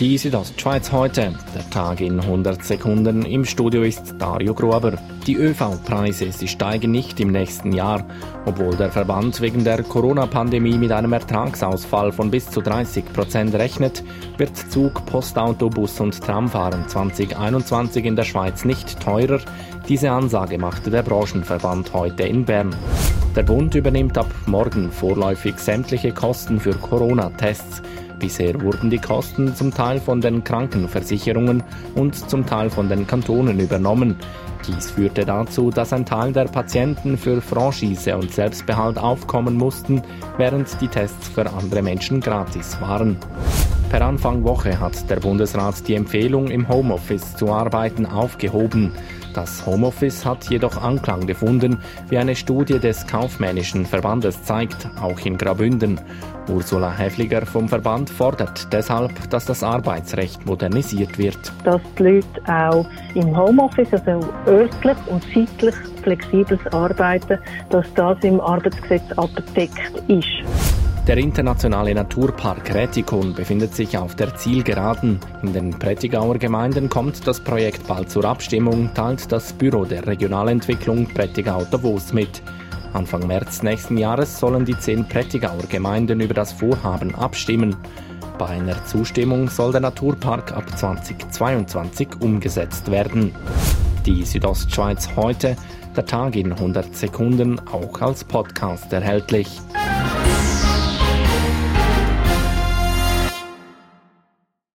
Die Südostschweiz heute. Der Tag in 100 Sekunden. Im Studio ist Dario Gruber. Die ÖV-Preise, sie steigen nicht im nächsten Jahr. Obwohl der Verband wegen der Corona-Pandemie mit einem Ertragsausfall von bis zu 30 Prozent rechnet, wird Zug, Postauto, Bus und Tramfahren 2021 in der Schweiz nicht teurer. Diese Ansage machte der Branchenverband heute in Bern. Der Bund übernimmt ab morgen vorläufig sämtliche Kosten für Corona-Tests. Bisher wurden die Kosten zum Teil von den Krankenversicherungen und zum Teil von den Kantonen übernommen. Dies führte dazu, dass ein Teil der Patienten für Franchise und Selbstbehalt aufkommen mussten, während die Tests für andere Menschen gratis waren. Per Anfang Woche hat der Bundesrat die Empfehlung, im Homeoffice zu arbeiten, aufgehoben. Das Homeoffice hat jedoch Anklang gefunden, wie eine Studie des kaufmännischen Verbandes zeigt, auch in Grabünden. Ursula Häfliger vom Verband fordert deshalb, dass das Arbeitsrecht modernisiert wird. Dass die Leute auch im Homeoffice, also örtlich und zeitlich flexibles Arbeiten, dass das im Arbeitsgesetz abgedeckt ist. Der internationale Naturpark Rätikon befindet sich auf der Zielgeraden. In den Prättigauer Gemeinden kommt das Projekt bald zur Abstimmung, teilt das Büro der Regionalentwicklung Prättigau Davos mit. Anfang März nächsten Jahres sollen die zehn Prättigauer Gemeinden über das Vorhaben abstimmen. Bei einer Zustimmung soll der Naturpark ab 2022 umgesetzt werden. Die Südostschweiz heute, der Tag in 100 Sekunden, auch als Podcast erhältlich.